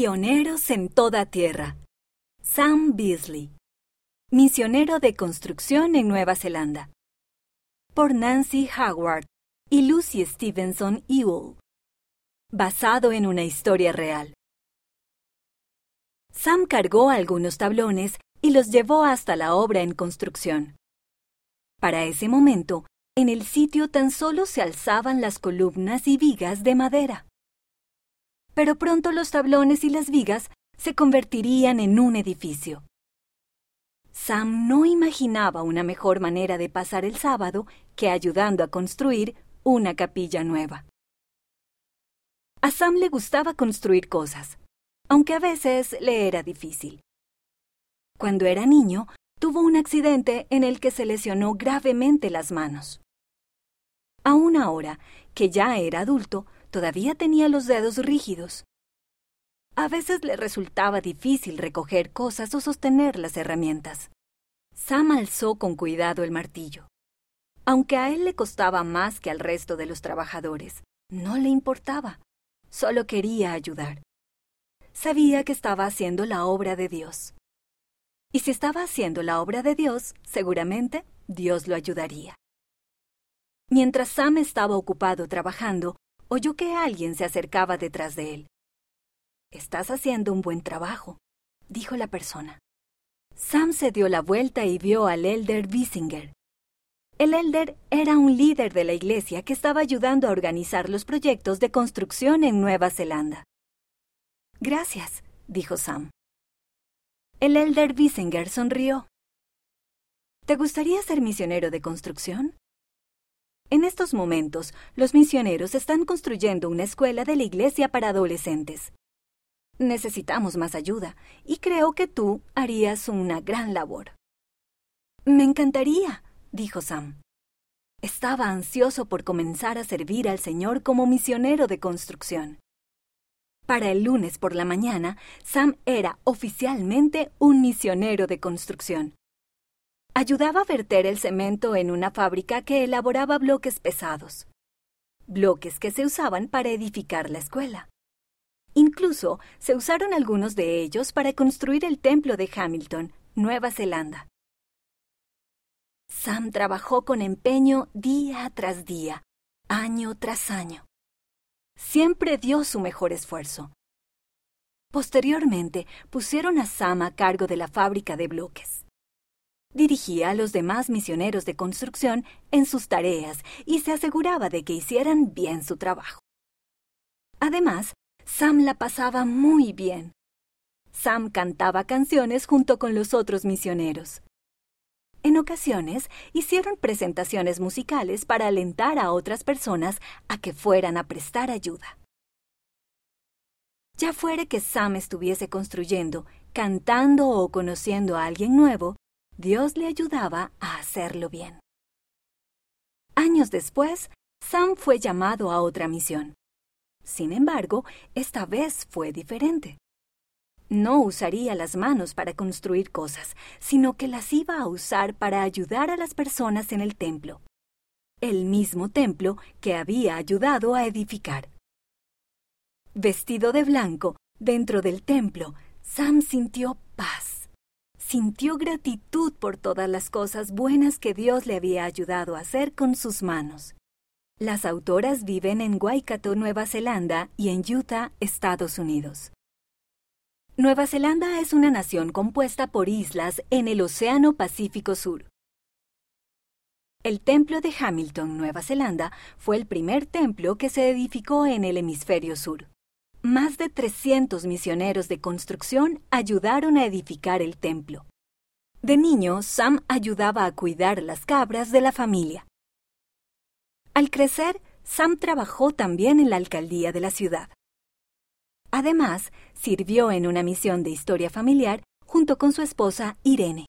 Pioneros en toda tierra. Sam Beasley. Misionero de construcción en Nueva Zelanda. Por Nancy Howard y Lucy Stevenson Ewell. Basado en una historia real. Sam cargó algunos tablones y los llevó hasta la obra en construcción. Para ese momento, en el sitio tan solo se alzaban las columnas y vigas de madera. Pero pronto los tablones y las vigas se convertirían en un edificio. Sam no imaginaba una mejor manera de pasar el sábado que ayudando a construir una capilla nueva. A Sam le gustaba construir cosas, aunque a veces le era difícil. Cuando era niño, tuvo un accidente en el que se lesionó gravemente las manos. Aún ahora, que ya era adulto, todavía tenía los dedos rígidos. A veces le resultaba difícil recoger cosas o sostener las herramientas. Sam alzó con cuidado el martillo. Aunque a él le costaba más que al resto de los trabajadores, no le importaba. Solo quería ayudar. Sabía que estaba haciendo la obra de Dios. Y si estaba haciendo la obra de Dios, seguramente Dios lo ayudaría. Mientras Sam estaba ocupado trabajando, oyó que alguien se acercaba detrás de él. Estás haciendo un buen trabajo, dijo la persona. Sam se dio la vuelta y vio al elder Bissinger. El elder era un líder de la iglesia que estaba ayudando a organizar los proyectos de construcción en Nueva Zelanda. Gracias, dijo Sam. El elder Bissinger sonrió. ¿Te gustaría ser misionero de construcción? En estos momentos, los misioneros están construyendo una escuela de la iglesia para adolescentes. Necesitamos más ayuda, y creo que tú harías una gran labor. Me encantaría, dijo Sam. Estaba ansioso por comenzar a servir al Señor como misionero de construcción. Para el lunes por la mañana, Sam era oficialmente un misionero de construcción ayudaba a verter el cemento en una fábrica que elaboraba bloques pesados, bloques que se usaban para edificar la escuela. Incluso se usaron algunos de ellos para construir el templo de Hamilton, Nueva Zelanda. Sam trabajó con empeño día tras día, año tras año. Siempre dio su mejor esfuerzo. Posteriormente pusieron a Sam a cargo de la fábrica de bloques dirigía a los demás misioneros de construcción en sus tareas y se aseguraba de que hicieran bien su trabajo. Además, Sam la pasaba muy bien. Sam cantaba canciones junto con los otros misioneros. En ocasiones hicieron presentaciones musicales para alentar a otras personas a que fueran a prestar ayuda. Ya fuere que Sam estuviese construyendo, cantando o conociendo a alguien nuevo, Dios le ayudaba a hacerlo bien. Años después, Sam fue llamado a otra misión. Sin embargo, esta vez fue diferente. No usaría las manos para construir cosas, sino que las iba a usar para ayudar a las personas en el templo. El mismo templo que había ayudado a edificar. Vestido de blanco, dentro del templo, Sam sintió paz sintió gratitud por todas las cosas buenas que Dios le había ayudado a hacer con sus manos. Las autoras viven en Waikato, Nueva Zelanda y en Utah, Estados Unidos. Nueva Zelanda es una nación compuesta por islas en el Océano Pacífico Sur. El templo de Hamilton, Nueva Zelanda, fue el primer templo que se edificó en el hemisferio sur. Más de 300 misioneros de construcción ayudaron a edificar el templo. De niño, Sam ayudaba a cuidar las cabras de la familia. Al crecer, Sam trabajó también en la alcaldía de la ciudad. Además, sirvió en una misión de historia familiar junto con su esposa Irene.